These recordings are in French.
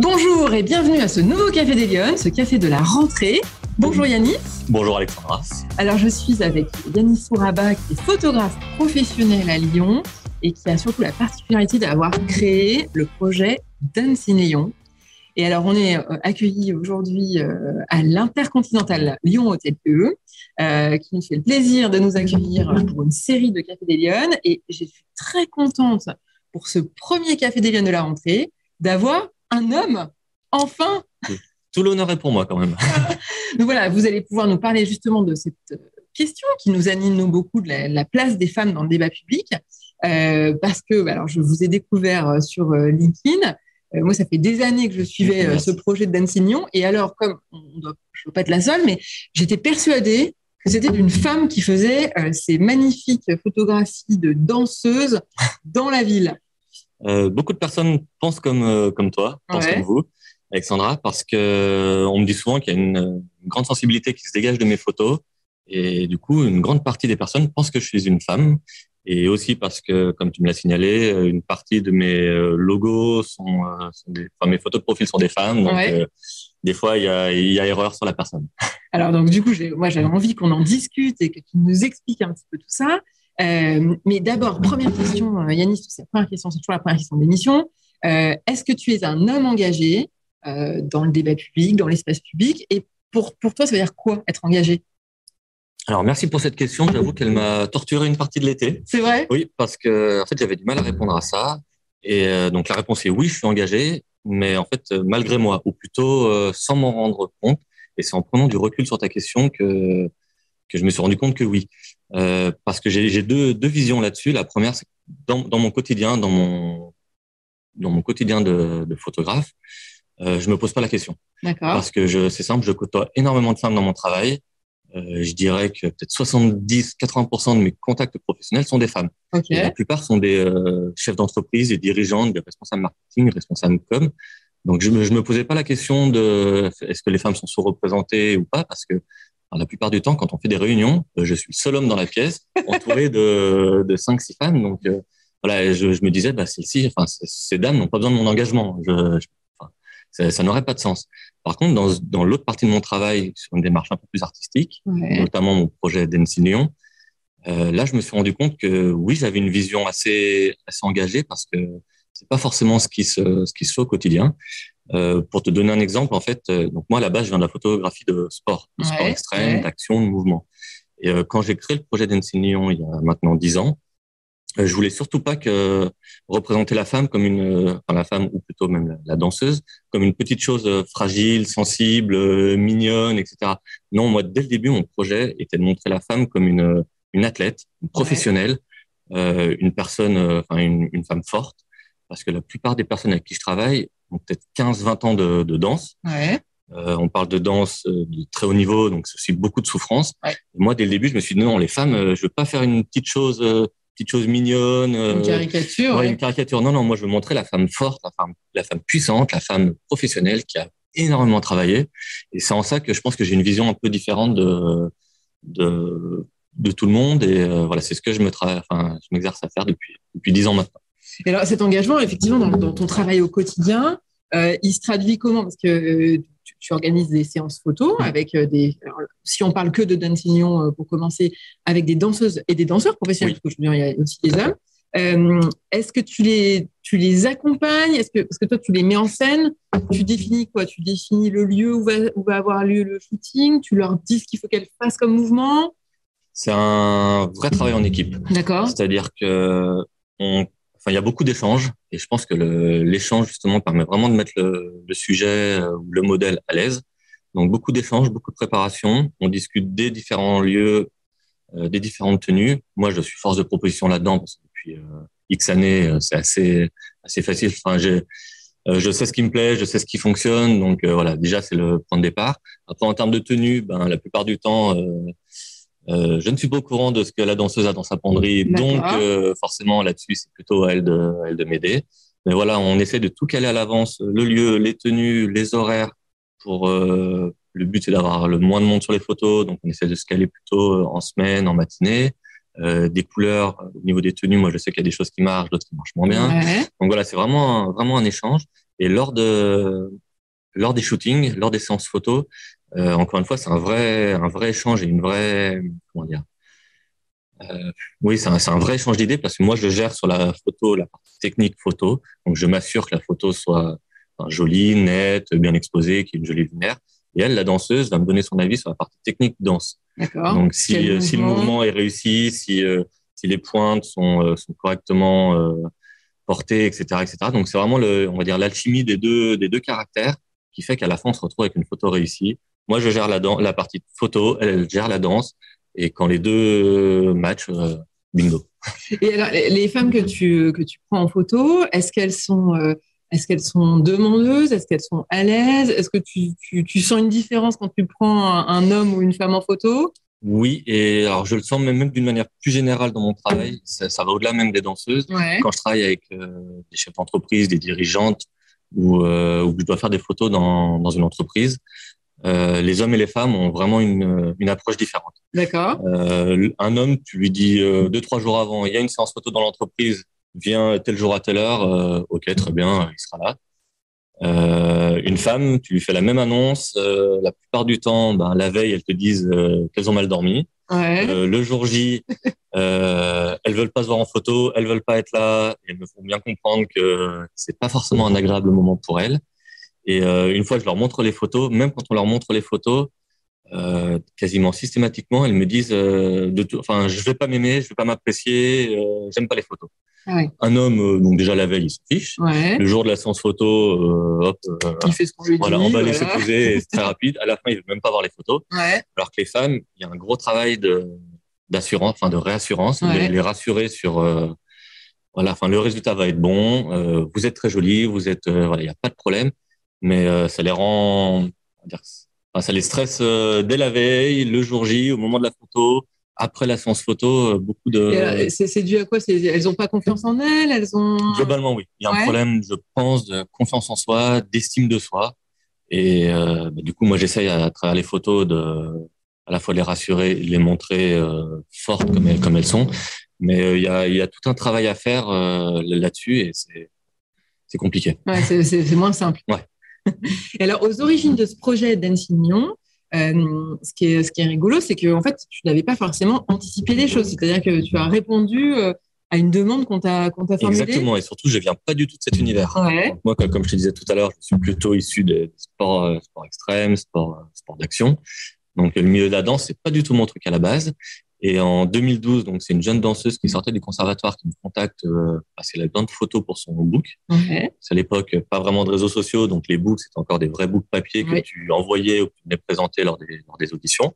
Bonjour et bienvenue à ce nouveau Café des Lyonnes, ce café de la rentrée. Bonjour Yannis. Bonjour Alexandra. Alors je suis avec Yannis Souraba qui est photographe professionnel à Lyon et qui a surtout la particularité d'avoir créé le projet Dance in Lyon. Et alors on est euh, accueillis aujourd'hui euh, à l'Intercontinental Lyon Hôtel PE, euh, qui nous fait le plaisir de nous accueillir pour une série de Café des Lyonnes. Et je suis très contente pour ce premier Café des Lyonnes de la rentrée d'avoir un homme, enfin. Tout l'honneur est pour moi quand même. Donc voilà, vous allez pouvoir nous parler justement de cette euh, question qui nous anime nous beaucoup de la, place des femmes dans le débat public, euh, parce que bah, alors je vous ai découvert euh, sur LinkedIn. moi, ça fait des années que je suivais ce projet de d'enseignement. Et alors, comme on doit, je ne veux pas être la seule, mais j'étais persuadée que c'était une femme qui faisait ces magnifiques photographies de danseuses dans la ville. Euh, beaucoup de personnes pensent comme euh, comme toi, pensent comme vous, Alexandra, parce que euh, on me dit souvent qu'il y a une, une, grande sensibilité qui se dégage de mes photos, et du coup, une grande partie des personnes pensent que je suis une femme, et aussi parce que, comme tu me l'as signalé, une partie de mes logos sont, sont des, enfin, mes photos de profil sont des femmes, donc des fois il y a, y a erreur sur la personne. Alors donc du coup, moi j'avais envie qu'on en discute et que tu nous expliques un petit peu tout ça. Euh, mais d'abord, première question, euh, Yanis, c'est la première question, c'est toujours la première question de l'émission. Euh, est-ce que tu es un homme engagé dans le débat public, dans l'espace public? Et pour, pour toi, ça veut dire quoi être engagé? Alors merci pour cette question. J'avoue qu'elle m'a torturé une partie de l'été. C'est vrai? Oui, parce que en fait j'avais du mal à répondre à ça. Et donc la réponse est oui, je suis engagé, mais en fait malgré moi, ou plutôt sans m'en rendre compte. Et c'est en prenant du recul sur ta question que que je me suis rendu compte que oui. Euh, parce que j'ai deux, deux visions là-dessus. La première, c'est dans, dans mon quotidien, dans mon, dans mon quotidien de, de photographe, euh, je me pose pas la question. D'accord. Parce que je, c'est simple, je côtoie énormément de femmes dans mon travail. Euh, je dirais que peut-être 70-80% de mes contacts professionnels sont des femmes. Okay. la plupart sont des euh, chefs d'entreprise, des dirigeantes, des responsables marketing, responsables com. Donc je me, je me posais pas la question de est-ce que les femmes sont sous-représentées ou pas, parce que la plupart du temps, quand on fait des réunions, euh, je suis le seul homme dans la pièce, entouré de, de cinq, six femmes. Donc, euh, voilà, je, je, me disais, bah, celles-ci, enfin, ces dames n'ont pas besoin de mon engagement. Je, enfin, ça, ça n'aurait pas de sens. Par contre, dans, dans l'autre partie de mon travail, sur une démarche un peu plus artistique, ouais. notamment mon projet d'Ensignon, euh, là, je me suis rendu compte que oui, j'avais une vision assez, assez engagée parce que c'est pas forcément ce qui se, ce qui se fait au quotidien. Euh, pour te donner un exemple, en fait, euh, donc moi à la base, je viens de la photographie de sport, de ouais, sport extrême, ouais. d'action, de mouvement. Et euh, quand j'ai créé le projet d'Ensignon il y a maintenant dix ans, euh, je voulais surtout pas que représenter la femme comme une, euh, enfin la femme ou plutôt même la, la danseuse, comme une petite chose fragile, sensible, mignonne, etc. Non, moi dès le début, mon projet était de montrer la femme comme une une athlète, une professionnelle, ouais. une personne, enfin une, une femme forte, parce que la plupart des personnes avec qui je travaille ont peut-être 15-20 ans de, de danse. Ouais. Euh, on parle de danse de très haut niveau, donc c'est aussi beaucoup de souffrance. Ouais. Moi, dès le début, je me suis dit non, les femmes, euh, je veux pas faire une petite chose, euh, petite chose mignonne. Une caricature. Ouais, ouais. Une caricature. Non, non, moi, je veux montrer la femme forte, la femme, la femme puissante, la femme professionnelle qui a énormément travaillé. Et c'est en ça que je pense que j'ai une vision un peu différente de, de, de tout le monde. Et euh, voilà, c'est ce que je me travaille, enfin, je m'exerce à faire depuis depuis dix ans maintenant. Et alors, cet engagement, effectivement, dans, dans ton travail au quotidien, euh, il se traduit comment? Parce que euh, tu, tu, organises des séances photos avec euh, des. Alors, si on parle que de Dansignon euh, pour commencer, avec des danseuses et des danseurs professionnels, oui. parce qu'aujourd'hui, il y a aussi des hommes. Est-ce que tu les, tu les accompagnes? Est-ce que, parce que toi, tu les mets en scène Tu définis quoi? Tu définis le lieu où va, où va avoir lieu le shooting? Tu leur dis ce qu'il faut qu'elles fassent comme mouvement? C'est un vrai travail en équipe. D'accord. C'est-à-dire que on il y a beaucoup d'échanges et je pense que l'échange justement permet vraiment de mettre le, sujet ou le modèle à l'aise. Donc beaucoup d'échanges, beaucoup de préparation. On discute des différents lieux, euh, des différentes tenues. Moi, je suis force de proposition là-dedans parce que depuis euh, X années, euh, c'est assez assez facile. Enfin, j'ai euh, je sais ce qui me plaît, je sais ce qui fonctionne. Donc euh, voilà, déjà c'est le point de départ. Après, en termes de tenue, ben la plupart du temps euh, je ne suis pas au courant de ce que la danseuse a dans sa penderie, donc euh, forcément là-dessus c'est plutôt à elle de, à elle de m'aider. Mais voilà, on essaie de tout caler à l'avance, le lieu, les tenues, les horaires. Pour euh, le but c'est d'avoir le moins de monde sur les photos, donc on essaie de se caler plutôt en semaine, en matinée. Euh, des couleurs au niveau des tenues, moi je sais qu'il y a des choses qui marchent, d'autres qui marchent moins bien. Ouais. Donc voilà, c'est vraiment vraiment un échange. Et lors de lors des shootings, lors des séances photos, euh, encore une fois, c'est un vrai un vrai échange et une vraie comment dire. Euh, oui, c'est un, un, vrai échange d'idées parce que moi, je gère sur la photo la partie technique photo, donc je m'assure que la photo soit enfin, jolie, nette, bien exposée, qu'il y ait une jolie lumière. Et elle, la danseuse, va me donner son avis sur la partie technique danse. Donc, si, euh, si le mouvement est réussi, si, euh, si les pointes sont, euh, sont correctement portées, etc., etc. Donc, c'est vraiment le, on va dire l'alchimie des deux, des deux caractères qui fait qu'à la fin, on se retrouve avec une photo réussie. Moi, je gère la, la partie photo, elle, gère la danse. Et quand les deux matchent, bingo. Et alors, les femmes que tu, que tu prends en photo, est-ce qu'elles sont est-ce qu'elles sont demandeuses? Est-ce qu'elles sont à l'aise? Est-ce que tu, tu, tu, sens une différence quand tu prends un, homme ou une femme en photo? Oui, et alors je le sens même, même d'une manière plus générale dans mon travail. Ça, ça va au-delà même des danseuses. Ouais. Quand je travaille avec euh, des chefs d'entreprise, des dirigeantes, ou euh, je dois faire des photos dans, dans une entreprise, euh, les hommes et les femmes ont vraiment une, une approche différente. D'accord. Euh, un homme, tu lui dis euh, deux trois jours avant, il y a une séance photo dans l'entreprise, viens tel jour à telle heure, euh, ok, très bien, il sera là. Euh, une femme, tu lui fais la même annonce, euh, la plupart du temps, ben, la veille, elles te disent euh, qu'elles ont mal dormi. Ouais. Euh, le jour J, euh, elles veulent pas se voir en photo, elles veulent pas être là. Et elles me font bien comprendre que c'est pas forcément un agréable moment pour elles. Et une fois que je leur montre les photos, même quand on leur montre les photos, euh, quasiment systématiquement, elles me disent, euh, de tout, enfin, je vais pas m'aimer, je vais pas m'apprécier, euh, j'aime pas les photos. Ah oui. Un homme, euh, donc déjà la veille, il se fiche. Ouais. Le jour de la séance photo, euh, hop, euh, Il fait ce qu'on lui voilà, dit. on va laisser voilà. poser, c'est très rapide. À la fin, il veut même pas voir les photos. Ouais. Alors que les femmes, il y a un gros travail de d'assurance, enfin de réassurance, Ouais. les, les rassurer sur, euh, voilà, enfin le résultat va être bon. euh, vous êtes très jolie, vous êtes, euh, voilà, il y a pas de problème, mais euh, ça les rend, on va dire, enfin, ça les stresse euh, dès la veille, le jour J, au moment de la photo, après la séance photo, euh, beaucoup de. C'est dû à quoi? Elles ont pas confiance en elles? Elles ont. Globalement, oui. Il y a Ouais. un problème, je pense, de confiance en soi, d'estime de soi. Et euh, bah, du coup, moi, j'essaye à, travers les photos de à la fois les rassurer, les montrer euh, fortes comme elles, comme elles sont. Mais euh, il y, a, il y a tout un travail à faire euh, là-dessus et c'est c'est compliqué. Ouais, c'est moins simple. Ouais. Et alors, aux origines de ce projet d'Ansignon, euh, ce, qui est, ce qui est rigolo, c'est que en fait, tu n'avais pas forcément anticipé les choses. C'est-à-dire que tu as répondu euh, à une demande qu'on t'a qu'on t'a formulée. Exactement. Et surtout, je viens pas du tout de cet univers. Ouais. Moi, comme, je te disais tout à l'heure, je suis plutôt issu des sports, euh, sports extrêmes, sports, sports d'action. Donc, le milieu de la danse, c'est pas du tout mon truc à la base. Et en 2012, donc c'est une jeune danseuse qui sortait du conservatoire qui me contacte euh, parce qu'elle a besoin de photos pour son book. Ouais. C'est à l'époque euh, pas vraiment de réseaux sociaux, donc les books c'était encore des vrais books papier que Oui. tu envoyais ou que tu venais présenter lors des, lors des auditions.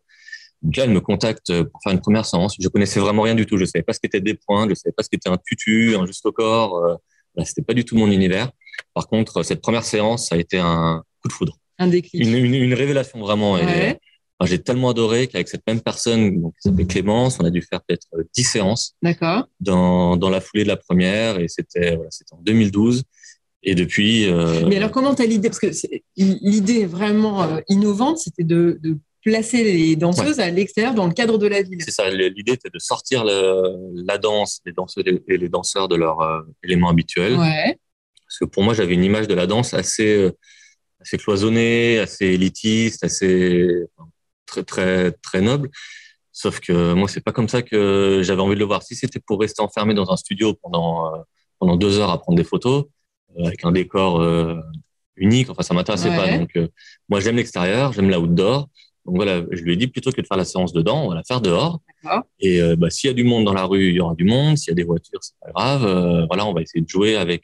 Donc là, elle me contacte euh, pour faire une première séance. Je connaissais vraiment rien du tout. Je savais pas ce qu'était des points, je savais pas ce qu'était un tutu, un juste au corps. Euh, là, c'était pas du tout mon univers. Par contre, cette première séance, ça a été un coup de foudre, Un déclic. une, une, une révélation vraiment. Ouais. J'ai tellement adoré qu'avec cette même personne, donc qui s'appelait Clémence, on a dû faire peut-être euh, 10 séances D'accord. dans, dans la foulée de la première, et c'était voilà, c'était en 2012. Et depuis, euh, Mais alors, comment tu as l'idée? Parce que l'idée vraiment euh, innovante, c'était de, de placer les danseuses à l'extérieur dans le cadre de la ville. c'est ça. L'idée était de sortir le, la danse, les danseuses et les danseurs de leur euh, élément habituel. Ouais. Parce que pour moi, j'avais une image de la danse assez, euh, assez cloisonnée, assez élitiste, assez enfin, très très très noble. Sauf que moi, c'est pas comme ça que j'avais envie de le voir. Si c'était pour rester enfermé dans un studio pendant euh, pendant deux heures à prendre des photos euh, avec un décor euh, unique, enfin ça m'intéressait Ouais. pas. Donc moi, j'aime l'extérieur, j'aime l'outdoor. Donc voilà, je lui ai dit plutôt que de faire la séance dedans, on va la faire dehors. Et bah, s'il y a du monde dans la rue, il y aura du monde. S'il y a des voitures, c'est pas grave. Voilà, on va essayer de jouer avec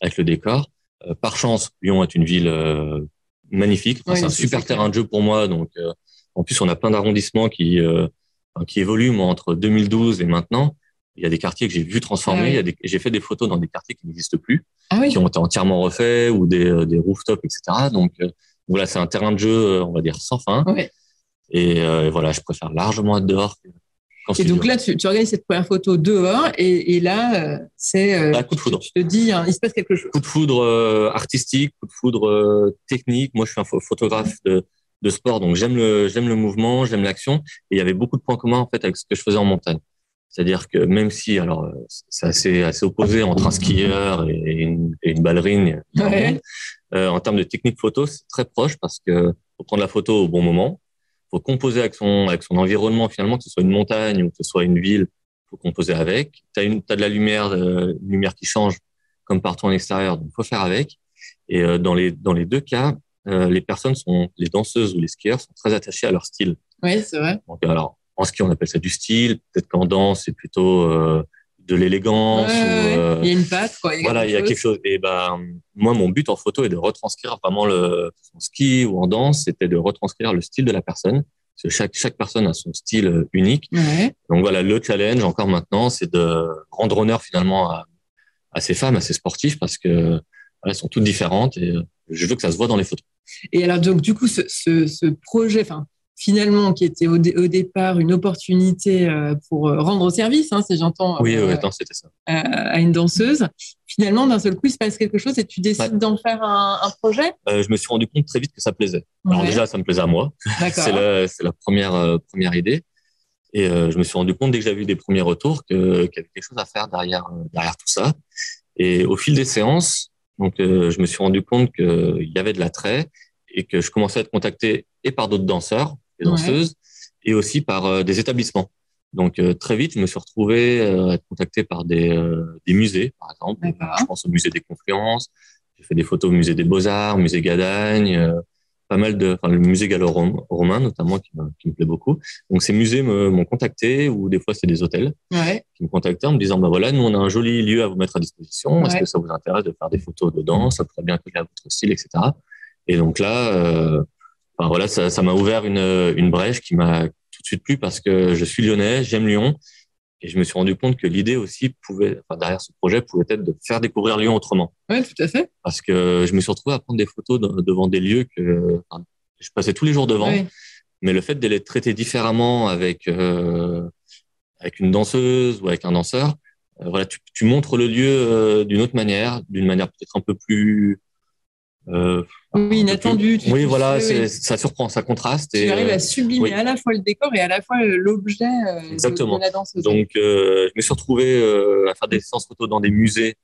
avec le décor. Par chance, Lyon est une ville magnifique. Enfin, c'est un super terrain de jeu pour moi. Donc, en plus, on a plein d'arrondissements qui euh, qui évoluent. Moi, entre 2012 et maintenant, il y a des quartiers que j'ai vu transformer. Ah oui. J'ai fait des photos dans des quartiers qui n'existent plus, Ah oui. qui ont été entièrement refaits ou des euh, des rooftops, etc. Donc euh, voilà, c'est un terrain de jeu, on va dire sans fin. Et, euh, voilà, je préfère largement être dehors qu'en Et studio. donc là, tu, tu organises cette première photo dehors, et, et là, c'est. euh, Ah, coup de foudre. Tu te dis, hein, il se passe quelque chose. coup de foudre artistique, coup de foudre technique. Moi, je suis un pho- photographe de, de sport, donc j'aime le j'aime le mouvement, j'aime l'action. Et il y avait beaucoup de points communs en fait avec ce que je faisais en montagne. C'est-à-dire que même si, alors, c'est assez, assez opposé entre un skieur et une, et une ballerine, euh, en termes de technique photo, c'est très proche parce que faut prendre la photo au bon moment, faut composer avec son, avec son environnement finalement, que ce soit une montagne ou que ce soit une ville, faut composer avec. Tu as, as de la lumière, euh, lumière qui change comme partout en extérieur, donc faut faire avec. Et euh, dans, les, dans les deux cas, euh, les personnes sont, les danseuses ou les skieurs sont très attachées à leur style. Oui, c'est vrai. Donc, alors, en ski, on appelle ça du style. Peut-être qu'en danse, c'est plutôt euh, de l'élégance. Euh, il y a une patte, quoi. Il voilà, il y a quelque chose. Et ben, moi, mon but en photo est de retranscrire vraiment le son ski ou en danse, c'était de retranscrire le style de la personne. Parce que chaque, chaque personne a son style euh, unique. Donc voilà, le challenge encore maintenant, c'est de rendre honneur finalement à, à ces femmes, à ces sportifs, parce que elles sont toutes différentes et je veux que ça se voit dans les photos. Et alors donc du coup, ce, ce, ce projet, finalement, qui était au, départ une opportunité euh, pour euh, rendre service, hein, si j'entends, oui, euh, c'était ça. à une danseuse, finalement, d'un seul coup, il se passe quelque chose et tu décides d'en faire un, projet? Je me suis rendu compte très vite que ça plaisait. Alors déjà, ça me plaisait à moi. c'est la, la, première, première idée. Et je me suis rendu compte dès que j'avais eu des premiers retours qu'il y avait quelque chose à faire derrière, derrière tout ça. Et au fil des séances, donc, je me suis rendu compte qu'il y avait de l'attrait et que je commençais à être contacté et par d'autres danseurs des danseuses, et aussi par euh, des établissements. Donc euh, très vite, je me suis retrouvé euh, à être contacté par des, des musées, par exemple. Je pense au musée des Confluences. J'ai fait des photos au musée des Beaux-Arts, musée Gadagne, pas mal de, enfin le musée gallo-romain notamment qui me, qui me, plaît beaucoup. Donc ces musées m'ont contacté ou des fois c'est des hôtels ouais. qui me contactaient en me disant bah voilà nous on a un joli lieu à vous mettre à disposition. Est-ce que ça vous intéresse de faire des photos dedans? Ça pourrait bien coller à votre style, etc. Et donc là, voilà, ça, m'a ouvert une, une brèche qui m'a tout de suite plu parce que je suis lyonnais, j'aime Lyon. Et je me suis rendu compte que l'idée aussi pouvait, enfin, derrière ce projet, pouvait être de faire découvrir Lyon autrement. Oui, tout à fait. Parce que je me suis retrouvé à prendre des photos devant des lieux que je passais tous les jours devant. Mais le fait de les traiter différemment avec, euh, avec une danseuse ou avec un danseur, euh, voilà, tu, tu, montres le lieu euh, d'une autre manière, d'une manière peut-être un peu plus euh, oui, inattendu. oui, voilà, ça surprend, ça contraste. Tu et, arrives à euh, sublimer à la fois le décor et à la fois l'objet euh, Exactement. De, la danse. Donc, euh, je me suis retrouvé à faire des séances photos dans des musées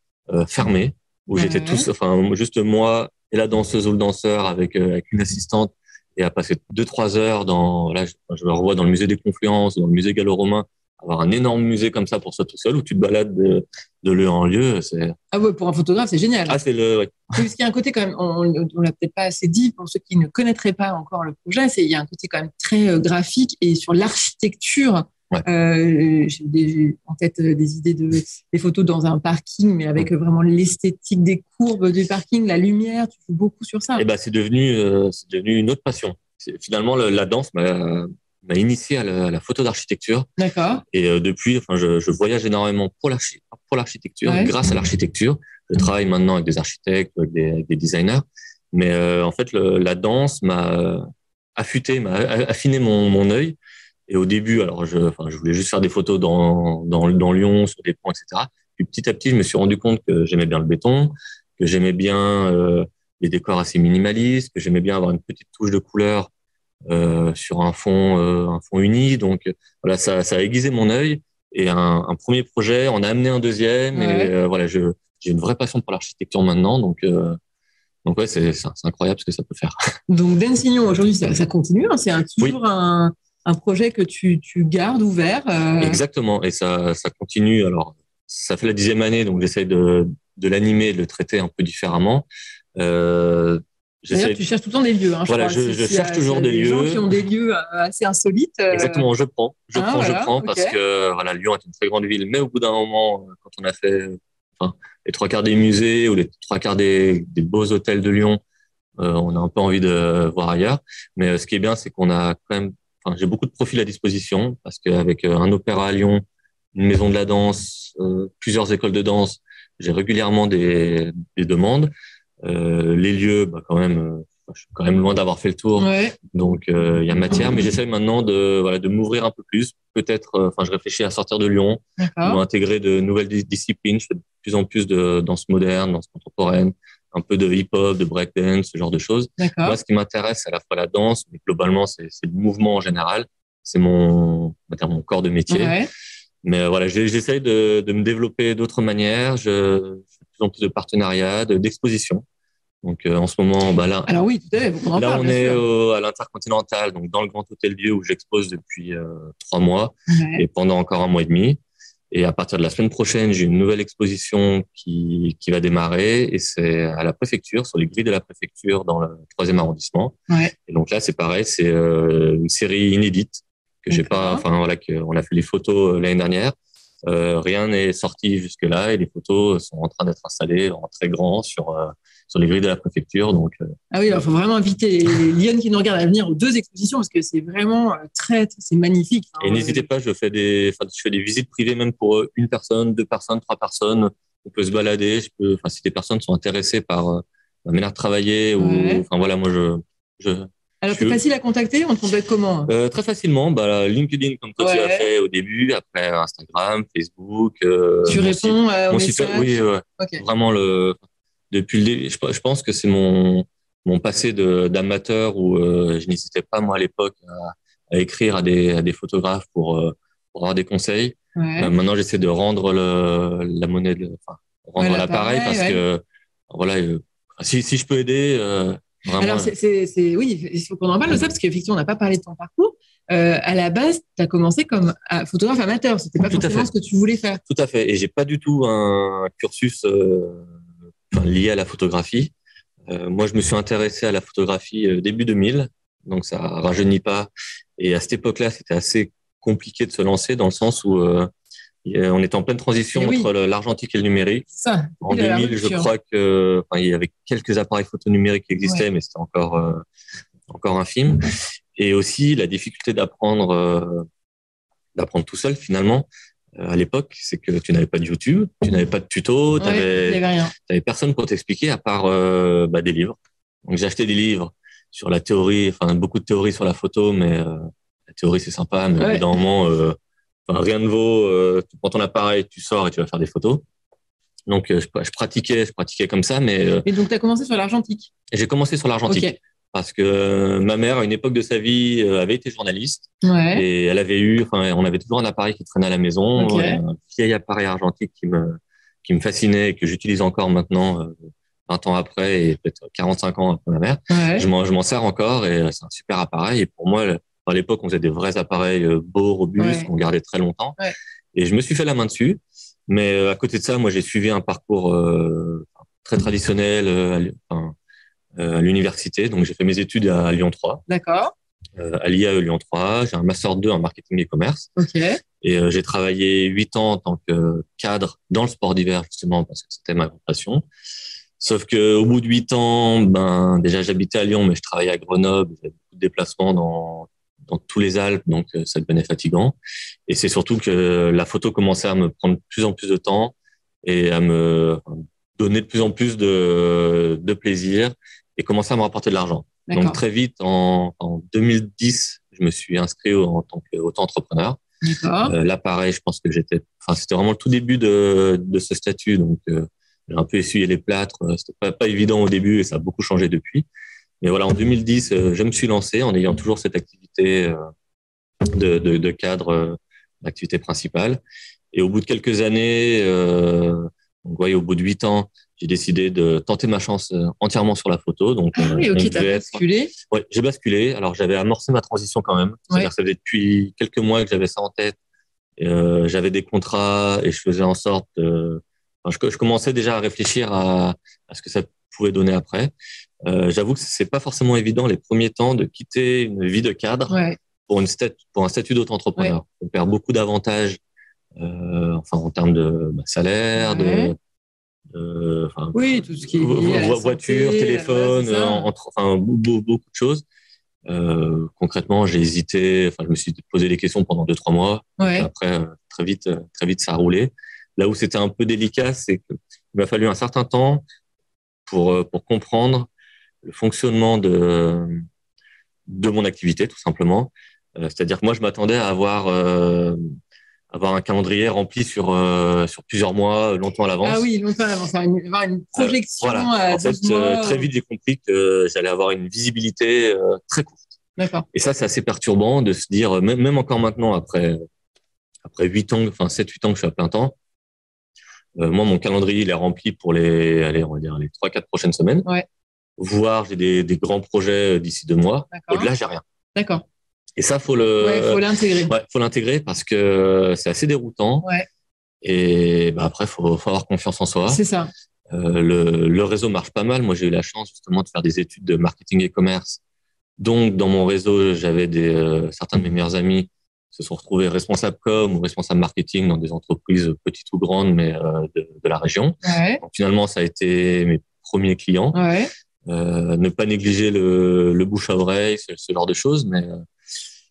fermés où j'étais tous, enfin, juste moi et la danseuse ou le danseur avec, avec une assistante et à passer deux trois heures dans, là, je, je me revois dans le musée des Confluences, dans le musée gallo-romain, avoir un énorme musée comme ça pour soi tout seul où tu te balades de, de lieu en lieu, c'est. Ah ouais, pour un photographe, c'est génial. Ah, c'est le. Ouais. Parce qu'il y a un côté quand même, on, on l'a peut-être pas assez dit pour ceux qui ne connaîtraient pas encore le projet, c'est il y a un côté quand même très euh, graphique et sur l'architecture. Ouais. Euh, j'ai en tête euh, des idées de des photos dans un parking, mais avec vraiment l'esthétique des courbes du parking, la lumière. Tu joues beaucoup sur ça. Et eh ben, c'est devenu, euh, c'est devenu une autre passion. Finalement, la danse m'a m'a initié à la, photo d'architecture. D'accord. Et euh, depuis, enfin, je, je, voyage énormément pour l'architecture, grâce à l'architecture. Je travaille maintenant avec des architectes, avec des, des designers. Mais euh, en fait, le, la danse m'a affûté, m'a affiné mon, mon œil. Et au début, alors, je, enfin, je voulais juste faire des photos dans, dans, dans Lyon, sur des ponts, etc. Puis petit à petit, je me suis rendu compte que j'aimais bien le béton, que j'aimais bien euh, les décors assez minimalistes, que j'aimais bien avoir une petite touche de couleur euh, sur un fond, euh, un fond uni. Donc voilà, ça, ça a aiguisé mon œil. Et un, un premier projet, on a amené un deuxième. Et euh, voilà, je, j'ai une vraie passion pour l'architecture maintenant. Donc donc ouais, c'est, c'est incroyable ce que ça peut faire. Donc Densignon, aujourd'hui, ça, ça continue. Hein, c'est toujours un, un, projet que tu, tu gardes ouvert. Euh... Exactement. Et ça, ça continue. Alors, ça fait la dixième année, donc j'essaie de, de l'animer, de le traiter un peu différemment. Euh, tu cherches tout le temps des lieux. Hein, je voilà, je, je cherche toujours des, des lieux. gens qui ont des lieux euh, assez insolites. Euh. Exactement, je prends, je ah, prends, je prends parce que voilà, Lyon est une très grande ville, mais au bout d'un moment, euh, quand on a fait enfin, les trois quarts des musées ou les trois quarts des, des beaux hôtels de Lyon, euh, on a un peu envie de voir ailleurs. Mais ce qui est bien, c'est qu'on a quand même, enfin, j'ai beaucoup de profils à disposition parce qu'avec un opéra à Lyon, une maison de la danse, euh, plusieurs écoles de danse, j'ai régulièrement des, des demandes. Euh, les lieux, bah, quand même, euh, je suis quand même loin d'avoir fait le tour. Ouais. Donc, euh, il y a matière, mais j'essaie maintenant de, voilà, de m'ouvrir un peu plus. Peut-être, enfin, je réfléchis à sortir de Lyon, ou intégrer de nouvelles disciplines. Je fais de plus en plus de danse moderne, danse contemporaine, un peu de hip-hop, de breakdance, ce genre de choses. Moi, ce qui m'intéresse, c'est à la fois la danse, mais globalement, c'est le mouvement en général. C'est mon, mon corps de métier. Ouais. Mais voilà, j'essaye de, de, me développer d'autres manières. Je, plus en plus de partenariats, d'expositions. Donc en ce moment, bah là, alors oui, là, on est à l'Intercontinental, donc dans le Grand Hôtel Dieu où j'expose depuis trois mois et pendant encore un mois et demi. Et à partir de la semaine prochaine, j'ai une nouvelle exposition qui, qui va démarrer et c'est à la préfecture, sur les grilles de la préfecture dans le troisième arrondissement. Ouais. Et donc là, c'est pareil, c'est euh, une série inédite que j'ai pas, enfin voilà, que on a fait les photos euh, l'année dernière. Euh, rien n'est sorti jusque là et les photos sont en train d'être installées en très grand sur euh, sur les grilles de la préfecture. Donc, euh, ah oui, il faut vraiment inviter les qui nous regardent à venir aux deux expositions parce que c'est vraiment très, c'est magnifique. Hein. Et n'hésitez pas, je fais des, je fais des visites privées même pour une personne, deux personnes, trois personnes. On peut se balader. Je peux, si des personnes sont intéressées par ma manière de travailler ou, enfin voilà, moi je, je alors, c'est facile à contacter On te contacte comment? Euh, Très facilement. Bah, LinkedIn, comme toi, tu l'as fait au début. Après, Instagram, Facebook. Euh, tu réponds site, mon site, Oui, ouais. okay. vraiment le depuis le je, pense que c'est mon mon passé d'amateur où euh, je n'hésitais pas moi à l'époque à, à, écrire à des, à des photographes pour, euh, pour avoir des conseils. Ouais. Euh, maintenant, j'essaie de rendre le, la monnaie, de, enfin, rendre l'appareil parce que voilà, euh, si, si je peux aider. Vraiment, Alors, c'est, oui, il faut qu'on en parle de ça parce qu'effectivement, on n'a pas parlé de ton parcours. Euh, à la base, tu as commencé comme photographe amateur. C'était pas Tout forcément ce que tu voulais faire. Tout à fait. Et j'ai pas du tout un cursus euh, lié à la photographie. Euh, moi, je me suis intéressé à la photographie euh, début 2000, donc ça rajeunit pas. Et à cette époque-là, c'était assez compliqué de se lancer dans le sens où euh, on était en pleine transition Eh oui. entre l'argentique et le numérique. Ça, En il y a la 2000, je crois que enfin, il y avait quelques appareils photo numériques qui existaient, Ouais. mais c'était encore euh, encore infime. Et aussi la difficulté d'apprendre euh, d'apprendre tout seul finalement. Euh, à l'époque, c'est que tu n'avais pas de YouTube, tu n'avais pas de tuto, tu Ouais, il y avais, avait rien. personne pour t'expliquer à part euh, bah, des livres. Donc j'ai acheté des livres sur la théorie, enfin beaucoup de théories sur la photo, mais euh, la théorie c'est sympa, mais au Ouais. bout d'un moment, euh, enfin, rien ne vaut. euh, tu prends ton appareil, tu sors et tu vas faire des photos. Donc euh, je, je pratiquais, je pratiquais comme ça, mais euh, Et donc, tu as commencé sur l'argentique? j'ai commencé sur l'argentique parce que euh, ma mère, à une époque de sa vie, euh, avait été journaliste Ouais. et elle avait eu, enfin, on avait toujours un appareil qui traînait à la maison, Ok. euh, un vieil appareil argentique qui me, qui me fascinait et que j'utilise encore maintenant, euh, 20 ans après et peut-être 45 ans après ma mère. Ouais. Je m'en, je m'en sers encore et c'est un super appareil. Et pour moi, à l'époque, on faisait des vrais appareils euh, beaux, robustes, Ouais. qu'on gardait très longtemps. Ouais. Et je me suis fait la main dessus. Mais euh, à côté de ça, moi, j'ai suivi un parcours euh, très traditionnel euh, à euh, l'université. Donc, j'ai fait mes études à Lyon 3, D'accord. euh, à l'IAE Lyon 3. J'ai un master 2 en marketing et commerce. Ok. Et euh, j'ai travaillé huit ans en tant que cadre dans le sport d'hiver, justement, parce que c'était ma passion. Sauf que au bout de huit ans, ben déjà j'habitais à Lyon, mais je travaillais à Grenoble, j'avais beaucoup de déplacements dans dans tous les Alpes, donc euh, ça devenait fatigant. Et c'est surtout que la photo commençait à me prendre de plus en plus de temps et à me donner de plus en plus de, de plaisir et commençait à me rapporter de l'argent. Donc très vite, en, en 2010, je me suis inscrit en tant qu'auto-entrepreneur. Euh, là, pareil, je pense que j'étais, enfin, c'était vraiment le tout début de, de ce statut, donc euh, j'ai un peu essuyé les plâtres. Euh, C'était pas, pas évident au début et ça a beaucoup changé depuis. Mais voilà, en 2010, euh, je me suis lancé en ayant toujours cette activité euh, de, de, de cadre, euh, l'activité principale. Et au bout de quelques années, euh, donc, ouais, au bout de huit ans, j'ai décidé de tenter ma chance euh, entièrement sur la photo. Donc, Ah oui, euh, ok, t'as être- basculé. J'ai basculé. Alors, j'avais amorcé ma transition quand même. C'est-à-dire Ouais. que ça faisait depuis quelques mois que j'avais ça en tête. Euh, j'avais des contrats et je faisais en sorte de... enfin, je, je commençais déjà à réfléchir à, à ce que ça pouvait donner après. Euh, J'avoue que c'est pas forcément évident les premiers temps de quitter une vie de cadre Ouais. pour, une stat- pour un statut d'auto-entrepreneur. On perd beaucoup d'avantages, euh, enfin en termes de bah, salaire, Ouais. de, de enfin, Oui, tout ce qui est vo- santé, voiture, voilà, téléphone, euh, entre, enfin be- be- beaucoup de choses. Euh, concrètement, j'ai hésité. Enfin, je me suis posé des questions pendant deux trois mois. Ouais. Après, euh, très vite, euh, très vite, ça a roulé. Là où c'était un peu délicat, c'est qu'il m'a fallu un certain temps pour euh, pour comprendre le fonctionnement de de mon activité, tout simplement. Euh, C'est-à-dire que moi, je m'attendais à avoir euh, avoir un calendrier rempli sur euh, sur plusieurs mois, longtemps à l'avance. Ah oui, longtemps à l'avance. Avoir une, projection Voilà. à En fait, 12 mois. euh, très vite, j'ai compris que j'allais avoir une visibilité euh, très courte. Et ça, c'est assez perturbant de se dire, même, même encore maintenant, après, après 8 ans, enfin 7-8 ans que je suis à plein temps, euh, moi, mon calendrier, il est rempli pour les, allez, on va dire, les 3-4 prochaines semaines. Ouais. Voire, j'ai des, des grands projets d'ici deux mois. Au-delà, j'ai rien. D'accord. Et ça, faut le. Ouais, faut l'intégrer. Ouais, faut l'intégrer parce que c'est assez déroutant. Ouais. Et bah, après, faut, faut avoir confiance en soi. C'est ça. Euh, le, le réseau marche pas mal. Moi, j'ai eu la chance justement de faire des études de marketing et commerce. Donc, dans mon réseau, j'avais des euh, certains de mes meilleurs amis se sont retrouvés responsables com ou responsables marketing dans des entreprises petites ou grandes, mais euh, de, de, la région. Ouais. Donc, finalement, ça a été mes premiers clients. Ouais. Euh, ne pas négliger le, le bouche à oreille, ce, ce genre de choses, mais euh,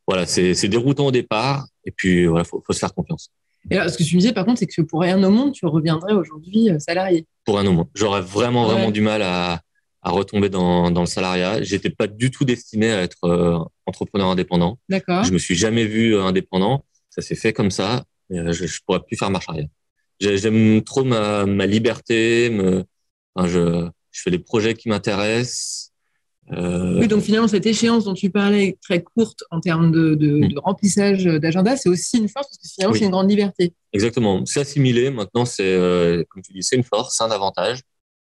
voilà, c'est déroutant au départ, et puis voilà, faut, faut se faire confiance. Et alors, ce que tu me disais, par contre, c'est que pour rien au monde, tu reviendrais aujourd'hui euh, salarié. Pour un au monde. J'aurais vraiment, vraiment du mal à, à retomber dans, dans le salariat. J'étais pas du tout destiné à être euh, entrepreneur indépendant. D'accord. Je me suis jamais vu indépendant. Ça s'est fait comme ça. Je, je pourrais plus faire marche arrière. J'ai- J'aime trop ma, ma liberté. Me, enfin, je, je fais des projets qui m'intéressent. Euh, Oui, donc finalement, cette échéance dont tu parlais, très courte en termes de, de, Mm. de remplissage d'agenda, c'est aussi une force parce que finalement, Oui. c'est une grande liberté. Exactement. C'est assimilé. Maintenant, c'est, euh, comme tu dis, c'est une force, c'est un avantage.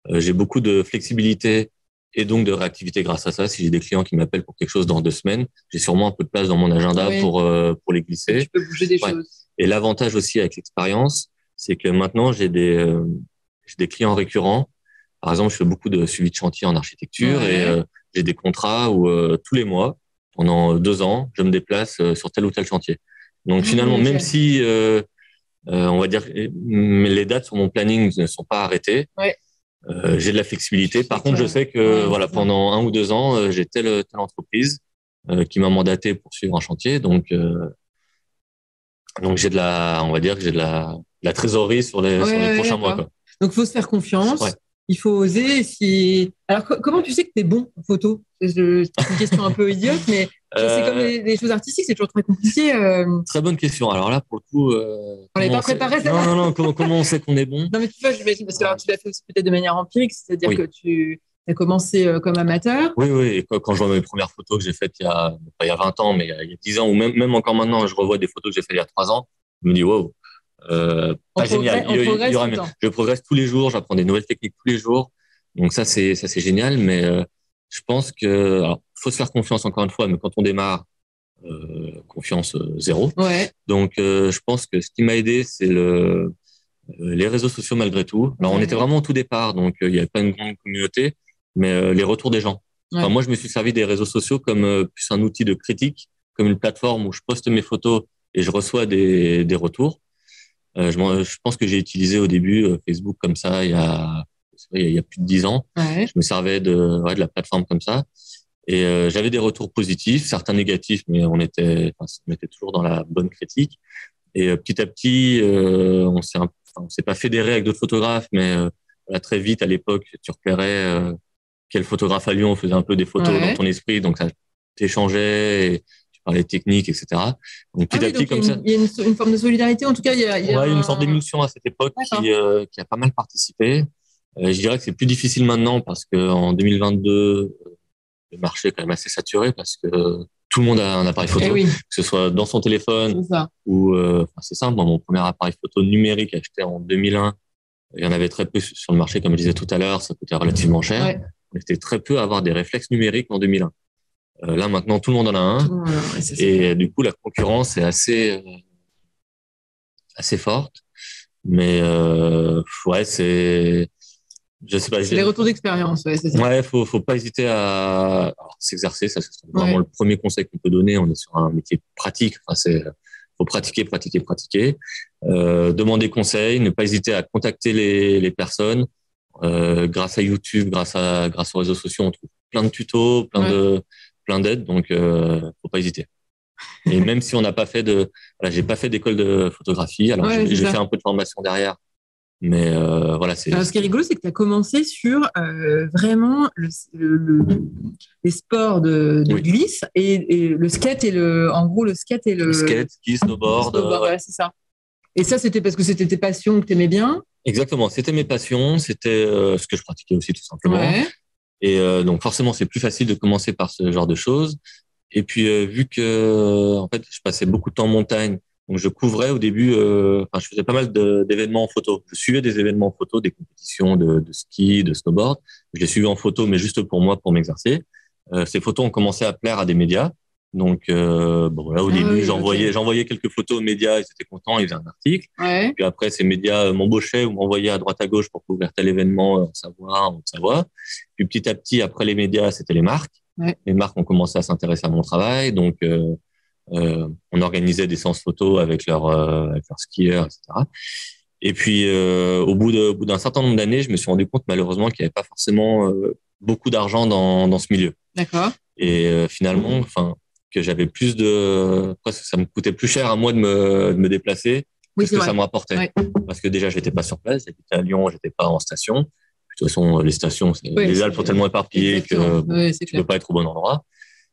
Euh, j'ai beaucoup de flexibilité et donc de réactivité grâce à ça. Si j'ai des clients qui m'appellent pour quelque chose dans deux semaines, j'ai sûrement un peu de place dans mon agenda Oui. pour, euh, pour les glisser. Tu peux bouger des Ouais. choses. Et l'avantage aussi avec l'expérience, c'est que maintenant, j'ai des, euh, j'ai des clients récurrents. Par exemple, je fais beaucoup de suivi de chantier en architecture Ouais. et euh, j'ai des contrats où euh, tous les mois, pendant deux ans, je me déplace euh, sur tel ou tel chantier. Donc Ah, finalement, même si euh, euh, on va dire les dates sur mon planning ne sont pas arrêtées, Ouais. euh, j'ai de la flexibilité. Par contre, je sais que Ouais, voilà, pendant un ou deux ans, euh, j'ai telle telle entreprise euh, qui m'a mandaté pour suivre un chantier. Donc euh, donc j'ai de la, on va dire que j'ai de la, de la trésorerie sur les, sur les prochains mois. Quoi. Donc, faut se faire confiance. Il faut oser. Si... Alors, co- comment tu sais que tu es bon en photo? C'est c'est une question un peu idiote, mais c'est Euh, comme les, les choses artistiques, c'est toujours très compliqué. euh. Très bonne question. Alors là, pour le coup, euh, On comment pas sait- préparé, Non, non, non. Comment, comment on sait qu'on est bon? Non, mais tu vois, j'imagine, parce que alors, tu l'as fait aussi peut-être de manière empirique, c'est-à-dire Oui. que tu as commencé euh, comme amateur. Oui, oui. Et quand, je vois mes premières photos que j'ai faites il y a, pas il y a 20 ans, mais il y a, il y a 10 ans, ou même, même encore maintenant, je revois des photos que j'ai faites il y a 3 ans, je me dis, wow, euh, pas génial. Il y- il y progresse aura. Je progresse tous les jours, j'apprends des nouvelles techniques tous les jours. Donc ça, c'est, ça, c'est génial, mais euh, je pense que, alors, faut se faire confiance encore une fois, mais quand on démarre, euh, confiance euh, zéro. Ouais. Donc, euh, je pense que ce qui m'a aidé, c'est le, euh, les réseaux sociaux malgré tout. Alors, on était vraiment au tout départ, donc il n'y avait pas une grande communauté, mais euh, les retours des gens. Enfin, Ouais. moi, je me suis servi des réseaux sociaux comme euh, plus un outil de critique, comme une plateforme où je poste mes photos et je reçois des, des retours. Euh, je, je pense que j'ai utilisé au début euh, Facebook comme ça il y a, vrai, il y a- plus de dix ans Ouais. je me servais de, ouais, de la plateforme comme ça. Et euh, j'avais des retours positifs, certains négatifs, mais on était, enfin, on était toujours dans la bonne critique. Et euh, petit à petit, euh, on s'est, enfin, on s'est pas fédéré avec d'autres photographes, mais euh, voilà, très vite à l'époque, tu repérais euh, quel photographe à Lyon faisait un peu des photos Ouais. dans ton esprit, donc ça t'échangeait, et tu parlais technique, etc. Donc petit Ah à petit comme il a ça. une- il y a une, une forme de solidarité. En tout cas, il y a, il y a Ouais, un- une sorte d'émulsion à cette époque qui, euh, qui a pas mal participé. Euh, je dirais que c'est plus difficile maintenant parce que en 2022, euh, le marché est quand même assez saturé parce que tout le monde a un appareil photo, Eh oui, que ce soit dans son téléphone ou euh, enfin, c'est simple. Moi, mon premier appareil photo numérique acheté en 2001, il y en avait très peu sur le marché, comme je disais tout à l'heure, ça coûtait relativement cher. Ouais. On était très peu à avoir des réflexes numériques en 2001. Euh, là maintenant, tout le monde en a un. Ouais. Et du coup, la concurrence est assez, euh, assez forte. Mais euh, ouais, c'est, je sais pas. Les retours d'expérience, ouais, c'est ça. Ouais, faut, faut pas hésiter à s'exercer. Ça, c'est vraiment Ouais. le premier conseil qu'on peut donner. On est sur un métier pratique. Enfin, c'est, faut pratiquer, pratiquer, pratiquer. Euh, demander conseil. Ne pas hésiter à contacter les, les personnes. Euh, grâce à YouTube, grâce à, grâce aux réseaux sociaux, on trouve plein de tutos, plein Ouais. de, plein d'aides. Donc, euh, faut pas hésiter. Et même si on n'a pas fait de, voilà, j'ai pas fait d'école de photographie. Alors, Ouais, j'ai fait un peu de formation derrière. Mais euh, voilà, c'est. Ce qui est rigolo, c'est que tu as commencé sur euh, vraiment le, le- le- les sports de, de Oui. glisse et, et le skate et le, en gros, le skate et le, le skate, ski, snowboard. snowboard, euh, ouais. voilà, c'est ça. Et ça, c'était parce que c'était tes passions que tu aimais bien? Exactement, c'était mes passions, c'était euh, ce que je pratiquais aussi tout simplement. Ouais. Et euh, donc forcément, c'est plus facile de commencer par ce genre de choses. Et puis euh, vu que en fait, je passais beaucoup de temps en montagne, Donc, je couvrais au début, euh, enfin, je faisais pas mal d'événements en photo. Je suivais des événements en photo, des compétitions de, de ski, de snowboard. Je les suivais en photo, mais juste pour moi, pour m'exercer. Euh, ces photos ont commencé à plaire à des médias. Donc, euh, bon, là, au Ah début, oui, j'envoyais, j'envoyais quelques photos aux médias, ils étaient contents, ils faisaient un article. Ouais. Puis après, ces médias euh, m'embauchaient ou m'envoyaient à droite à gauche pour couvrir tel événement euh, en Savoie, en Haute-Savoie. Puis petit à petit, après les médias, c'était les marques. Ouais. Les marques ont commencé à s'intéresser à mon travail. Donc, euh, euh, on organisait des séances photos avec leurs euh, avec leurs skieurs, etc. Et puis, euh, au bout de- au bout d'un certain nombre d'années, je me suis rendu compte malheureusement qu'il n'y avait pas forcément euh, beaucoup d'argent dans, dans ce milieu. D'accord. Et euh, finalement, enfin, que j'avais plus de, presque ça me coûtait plus cher à moi de me, de me déplacer Oui, que ce que vrai. ça me rapportait. Ouais. Parce que déjà, j'étais pas sur place, j'habitais à Lyon, j'étais pas en station. De toute façon, les stations, Oui, les Alpes sont tellement éparpillées que Exactement. Oui, tu clair. peux pas être au bon endroit.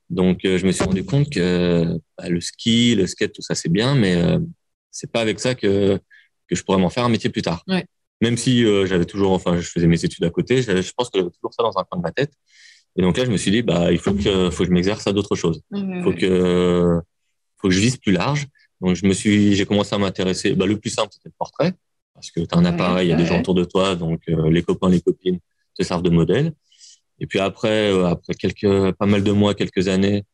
Donc, euh, je me suis rendu compte que bah, le ski, le skate, tout ça, c'est bien, mais euh, c'est pas avec ça que que je pourrais m'en faire un métier plus tard. Ouais. Même si euh, j'avais toujours, enfin, je faisais mes études à côté, je pense que j'avais toujours ça dans un coin de ma tête. Et donc là, je me suis dit, bah, il faut que, faut que je m'exerce à d'autres choses. Ouais, Faut ouais. que, faut que je vise plus large. Donc, je me suis, j'ai commencé à m'intéresser. Bah, le plus simple, c'était le portrait. Parce que tu as un appareil, il y a des gens autour de toi, donc euh, les copains, les copines te servent de modèle. Et puis après, euh, après quelques, pas mal de mois, quelques années,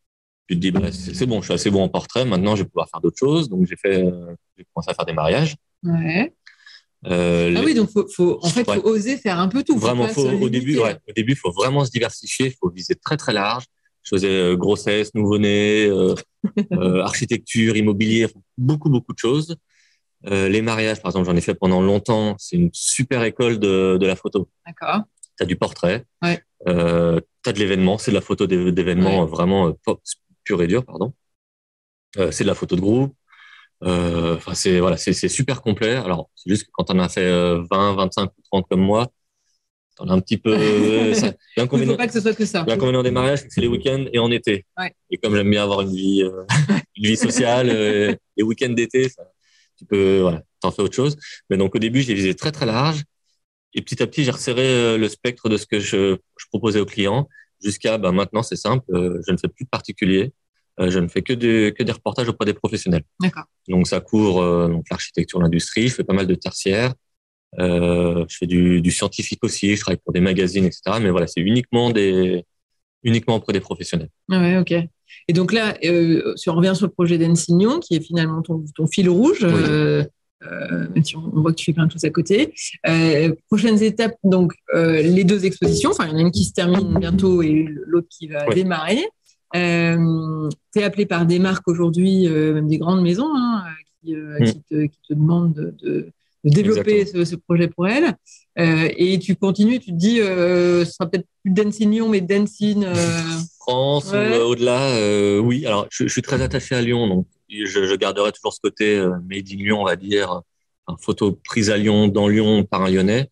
tu te dis, bah, c'est c'est bon, je suis assez bon en portrait. Maintenant, je vais pouvoir faire d'autres choses. Donc, j'ai fait, euh, j'ai commencé à faire des mariages. Ouais. Euh, Ah les- oui, donc faut, faut, en fait, Ouais. faut oser faire un peu tout. Vraiment, faut, au début, ouais, au début, faut vraiment se diversifier, faut viser très très large. Je faisais euh, grossesse, nouveau-né, euh, euh, architecture, immobilier, beaucoup beaucoup de choses. Euh, les mariages, par exemple, j'en ai fait pendant longtemps. C'est une super école de, de la photo. D'accord. T'as du portrait, Ouais. euh, t'as de l'événement, c'est de la photo d'é- d'événement Ouais. vraiment pop, pur et dur, pardon. Euh, c'est de la photo de groupe. Euh, Enfin, c'est voilà, c'est super complet. Alors, c'est juste que quand on a fait euh, 20, 25 ou 30 comme moi, t'en as un petit peu. euh, L'inconvénient faut pas que ce soit que ça. l'inconvénient des mariages, c'est les week-ends et en été. Ouais. Et comme j'aime bien avoir une vie, euh, une vie sociale, euh, les week-ends d'été, tu peux, voilà, t'en fais autre chose. Mais donc au début, j'ai visé très très large. Et petit à petit, j'ai resserré euh, le spectre de ce que je, je proposais aux clients jusqu'à bah, maintenant, c'est simple, euh, je ne fais plus de particulier. Euh, je ne fais que, des que des reportages auprès des professionnels. D'accord. Donc ça couvre euh, donc l'architecture, l'industrie. Je fais pas mal de tertiaires. Euh, je fais du, du scientifique aussi. Je travaille pour des magazines, etc. Mais voilà, c'est uniquement des uniquement auprès des professionnels. Ah ouais, ok. Et donc là, euh, si on revient sur le projet d'Ensignon, qui est finalement ton, ton fil rouge, Oui. euh, même si on, on voit que tu fais plein de choses à côté. Prochaines étapes, donc les deux expositions. Enfin, il y en a une qui se termine bientôt et l'autre qui va Oui. démarrer. Euh, tu es appelé par des marques aujourd'hui, euh, même des grandes maisons, hein, qui, euh, Mm. qui, te, qui te demandent de, de- de développer ce, ce projet pour elles. Euh, et tu continues, tu te dis, ce sera peut-être plus d'Ensignon, mais d'Ensine. euh, France Ouais. au-delà, oui. Alors, je, je suis très attaché à Lyon, donc je, je garderai toujours ce côté made in Lyon, on va dire, un photo prise à Lyon, dans Lyon, par un Lyonnais.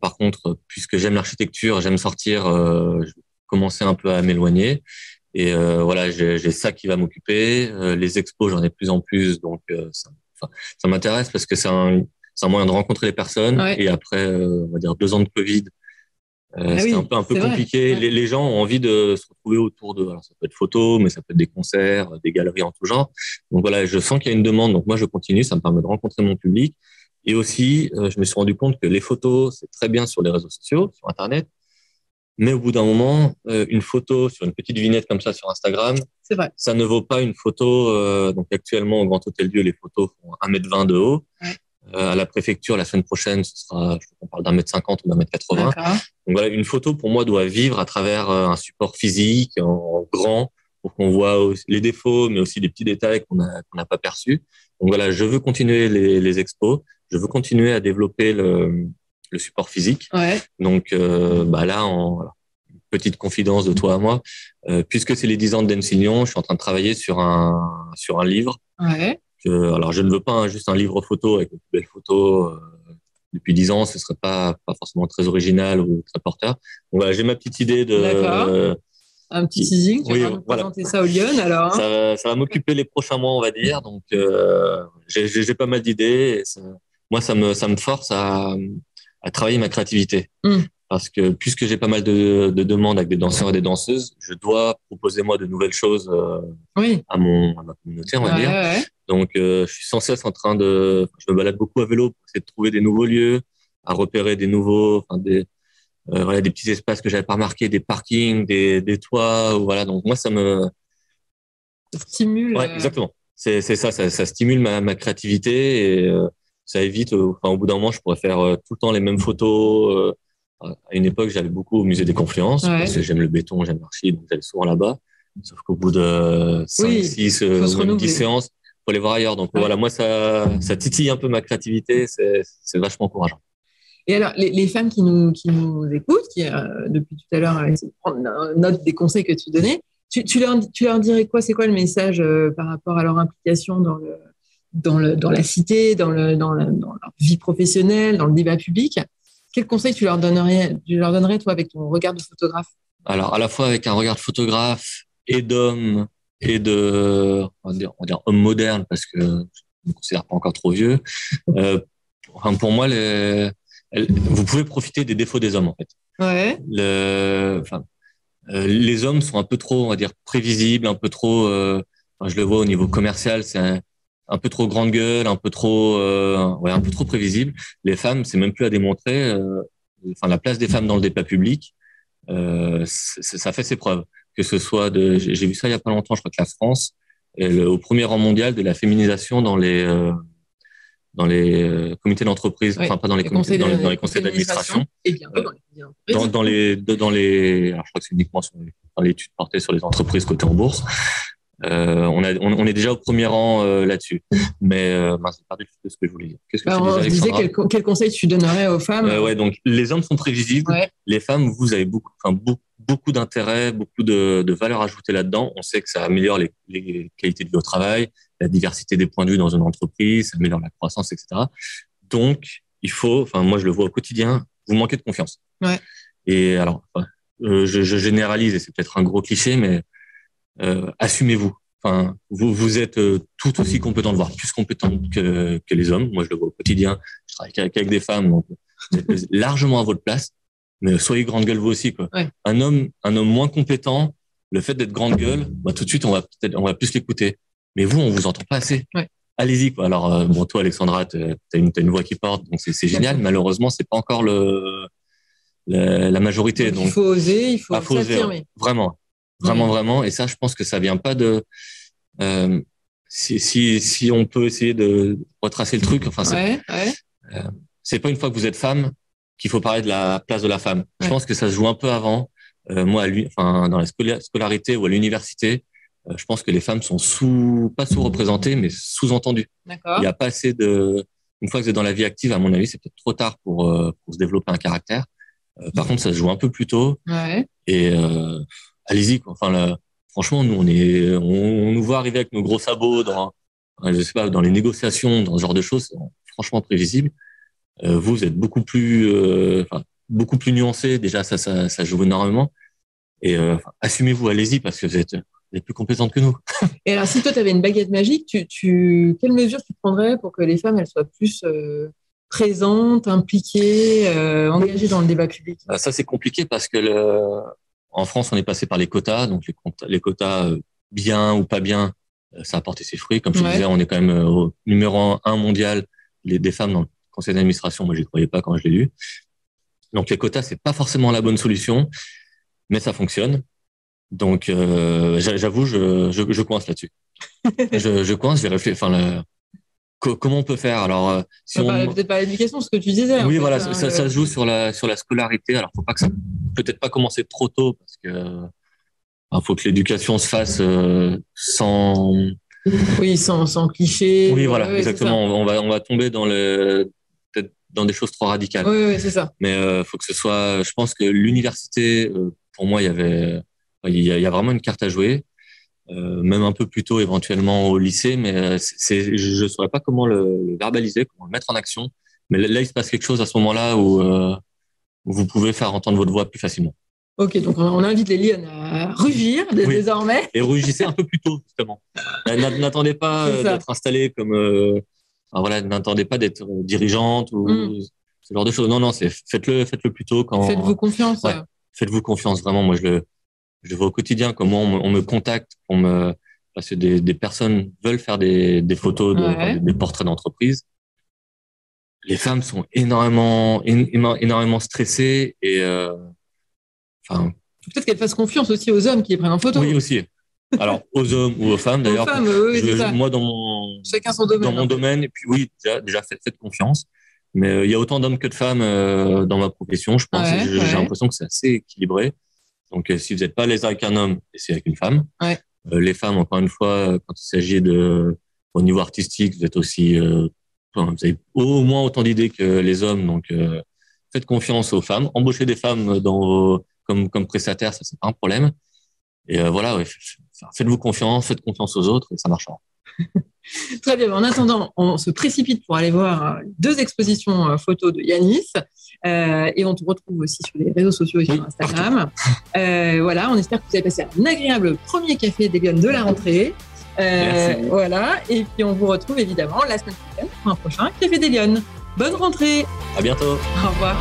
Par contre, puisque j'aime l'architecture, j'aime sortir, je vais commencer un peu à m'éloigner. Et euh, voilà, j'ai ça qui va m'occuper. Euh, les expos, j'en ai de plus en plus, donc euh, ça, ça m'intéresse parce que c'est un, c'est un moyen de rencontrer les personnes. Ouais. Et après, euh, on va dire deux ans de Covid, euh, Ah c'était oui, un peu un peu compliqué. Les, les gens ont envie de se retrouver autour de. Alors ça peut être photos, mais ça peut être des concerts, des galeries en tout genre. Donc voilà, je sens qu'il y a une demande. Donc moi, je continue. Ça me permet de rencontrer mon public. Et aussi, euh, je me suis rendu compte que les photos, c'est très bien sur les réseaux sociaux, sur Internet. Mais au bout d'un moment, euh, une photo sur une petite vignette comme ça sur Instagram, vrai. ça ne vaut pas une photo. euh, donc actuellement, au Grand Hôtel Dieu, les photos font 1m20 de haut. Ouais. Euh, à la préfecture, la semaine prochaine, ce sera, je crois qu'on parle d'un mètre cinquante ou d'un mètre quatre-vingts. Donc voilà, une photo pour moi doit vivre à travers euh, un support physique en, grand pour qu'on voit les défauts, mais aussi des petits détails qu'on n'a pas perçus. Donc voilà, je veux continuer les, les expos, je veux continuer à développer le, le support physique. Ouais. Donc euh, bah là, en voilà, petite confidence de toi à moi, euh, puisque c'est les 10 ans de Densignon, je suis en train de travailler sur un sur un livre. Ouais. Que- alors je ne veux pas un- juste un livre photo avec de belles photos. euh, depuis 10 ans, ce serait pas pas forcément très original ou très porteur. Donc voilà, j'ai ma petite idée de Un petit teasing. Tu Oui, vas voilà. présenter ça au Lyon alors. hein ça, va- ça va m'occuper les prochains mois, on va dire. Donc, euh, j'ai pas mal d'idées. Moi, ça me, ça me force à, à travailler ma créativité. Mm. Parce que puisque j'ai pas mal de, de demandes avec des danseurs et des danseuses, je dois proposer moi de nouvelles choses euh, oui. à mon à ma communauté, on va Ouais, dire. ouais. Donc, je suis sans cesse en train de, je me balade beaucoup à vélo pour essayer de trouver des nouveaux lieux, à repérer des nouveaux, enfin des, voilà, des petits espaces que j'avais pas remarqués, des parkings, des, des toits, voilà. Donc moi, ça me stimule. Ouais, exactement. C'est ça, ça, ça, stimule ma, ma créativité et ça évite. Enfin, au bout d'un moment, je pourrais faire tout le temps les mêmes photos à une époque, j'allais beaucoup au musée des Confluences parce que j'aime le béton, j'aime l'archi, donc j'allais souvent là-bas. Sauf qu'au bout de 5, 6, 10 séances, faut aller voir ailleurs. Donc voilà, moi, ça, ça titille un peu ma créativité, c'est vachement encourageant. Et alors, les, les, femmes qui nous, qui nous écoutent, qui euh, depuis tout à l'heure euh, prendre note des conseils que tu donnais, tu, tu, leur, tu leur dirais quoi? C'est quoi le message euh, par rapport à leur implication dans, le, dans, le, dans la cité, dans, le, dans, dans leur vie professionnelle, dans le débat public quel conseil tu leur donnerais, tu leur donnerais toi avec ton regard de photographe? Alors à la fois avec un regard de photographe et d'homme et de on va dire, on va dire homme moderne parce que je me considère pas encore trop vieux. Euh, enfin, pour moi, les, vous pouvez profiter des défauts des hommes en fait. Ouais. Le, enfin, euh, les hommes sont un peu trop, on va dire, prévisibles, un peu trop. Euh, je le vois au niveau commercial, c'est un peu trop grande gueule, un peu trop, euh, ouais, un peu trop prévisible. Les femmes, c'est même plus à démontrer. Euh, enfin, la place des femmes dans le débat public, euh, ça fait ses preuves. Que ce soit de, j'ai vu ça il y a pas longtemps, je crois que la France est au premier rang mondial de la féminisation dans les euh, dans les euh, comités d'entreprise, enfin pas dans les, comités, dans, les, conseils d'administration, et bien dans, les dans, dans, les dans les, alors je crois que c'est uniquement sur les, dans l'étude portée sur les entreprises cotées en bourse. Euh, on, a, on, est déjà au premier rang euh, là-dessus. Mais euh, j'ai perdu ce que je voulais dire. Qu'est-ce que bah, tu disais, quel, quel, conseil tu donnerais aux femmes? Euh, Ouais, donc les hommes sont prévisibles. Les femmes, vous avez beaucoup, enfin, beaucoup, beaucoup d'intérêt, beaucoup de, de valeur ajoutée là-dedans. On sait que ça améliore les, les, qualités de vie au travail, la diversité des points de vue dans une entreprise, ça améliore la croissance, etc. Donc, il faut, enfin, moi je le vois au quotidien, vous manquez de confiance. Ouais. Et alors, je, je généralise et c'est peut-être un gros cliché, mais euh, assumez-vous. Enfin, vous, vous êtes euh, tout aussi compétent, voire plus compétent que, que les hommes. Moi, je le vois au quotidien. Je travaille avec, des femmes, donc vous êtes largement à votre place. Mais soyez grande gueule vous aussi, quoi. Un homme, un homme moins compétent, le fait d'être grande gueule, bah, tout de suite, on va peut-être, on va plus l'écouter. Mais vous, on vous entend pas assez. Allez-y, quoi. Alors, euh, bon, toi, Alexandra, tu as une, une voix qui porte, donc c'est génial. Malheureusement, c'est pas encore le, la, la majorité. Donc, il faut oser, il faut, s'affirmer. Vraiment. Vraiment, vraiment. Et ça, je pense que ça vient pas de. Euh, si, si, si on peut essayer de retracer le truc, enfin, c'est ouais, euh, pas une fois que vous êtes femme qu'il faut parler de la place de la femme. Je pense que ça se joue un peu avant. Euh, moi, à lui, enfin, dans la scolarité ou à l'université, euh, je pense que les femmes sont sous, pas sous-représentées, mais sous-entendues. Il n'y a pas assez de. Une fois que vous êtes dans la vie active, à mon avis, c'est peut-être trop tard pour, euh, pour se développer un caractère. par contre, ça se joue un peu plus tôt. Ouais. Et allez-y. Enfin, là, franchement, nous, on est, on, nous voit arriver avec nos gros sabots dans, je sais pas, dans les négociations, dans ce genre de choses, franchement prévisible. Euh, vous, êtes beaucoup plus, euh, enfin, beaucoup plus nuancé. Déjà, ça, ça, ça joue énormément. Et euh, assumez-vous, allez-y, parce que vous êtes, vous êtes plus compétente que nous. Et alors, si toi, tu avais une baguette magique, tu, tu, quelles mesures tu prendrais pour que les femmes, elles soient plus euh, présentes, impliquées, euh, engagées dans le débat public? Ça, c'est compliqué parce que le, en France, on est passé par les quotas, donc les, quotas euh, bien ou pas bien, euh, ça a porté ses fruits. Comme je disais, on est quand même euh, au numéro un mondial les, des femmes dans le conseil d'administration. Moi, je n'y croyais pas quand je l'ai lu. Donc les quotas, c'est pas forcément la bonne solution, mais ça fonctionne. Donc j'avoue, je, je, je, coince là-dessus. je, je coince, j'ai réfléchi. Enfin, comment on peut faire? Alors, euh, si on peut-être pas l'éducation, ce que tu disais. Oui, voilà, hein, ça, ça, se joue sur la sur la scolarité. Alors, faut pas que ça peut-être pas commencer trop tôt parce que il faut que l'éducation se fasse euh, sans oui, sans sans cliché. Oui, voilà, exactement. On va on va tomber dans le dans des choses trop radicales. Oui, oui, c'est ça. Mais euh, faut que ce soit. Je pense que l'université, euh, pour moi, il y avait il y, a, il y a vraiment une carte à jouer. Euh, même un peu plus tôt éventuellement au lycée, mais euh, c'est, je ne saurais pas comment le, verbaliser, comment le mettre en action. Mais là, il se passe quelque chose à ce moment-là où, euh, vous pouvez faire entendre votre voix plus facilement. Ok, donc on invite les Lyon à rugir désormais. Et rugissez un peu plus tôt, justement. N'attendez pas d'être installé comme... voilà, n'attendez pas d'être dirigeante ou mm. ce genre de choses. Non, non, c'est faites-le faites-le plus tôt. Quand, Faites-vous confiance. Faites-vous confiance, vraiment. Moi, je le, je vois au quotidien comment on me, contacte pour me parce que des, personnes veulent faire des, photos, de, des portraits d'entreprise. Les femmes sont énormément, énormément stressées et, euh, enfin. Peut-être qu'elles fassent confiance aussi aux hommes qui les prennent en photo. Oui, aussi. Alors, aux hommes ou aux femmes, d'ailleurs. moi, dans mon, Chacun son domaine, dans mon domaine, et puis oui, déjà, déjà faites, faites confiance. Mais euh, il y a autant d'hommes que de femmes euh, dans ma profession, je pense. J'ai l'impression que c'est assez équilibré. Donc, euh, si vous n'êtes pas les avec un homme, c'est avec une femme. les femmes, encore une fois, quand il s'agit de au niveau artistique, vous êtes aussi, vous avez au moins autant d'idées que les hommes. Donc, faites confiance aux femmes. Embauchez des femmes dans comme comme prestataires, ça c'est pas un problème. Et voilà, faites-vous confiance, faites confiance aux autres et ça marchera. Très bien. En attendant, on se précipite pour aller voir euh, deux expositions euh, photos de Yanis. Euh, et on te retrouve aussi sur les réseaux sociaux et sur Instagram. voilà, on espère que vous avez passé un agréable premier café des de la rentrée. voilà, et puis on vous retrouve évidemment la semaine prochaine pour un prochain Café des Bonne rentrée. À bientôt. Au revoir.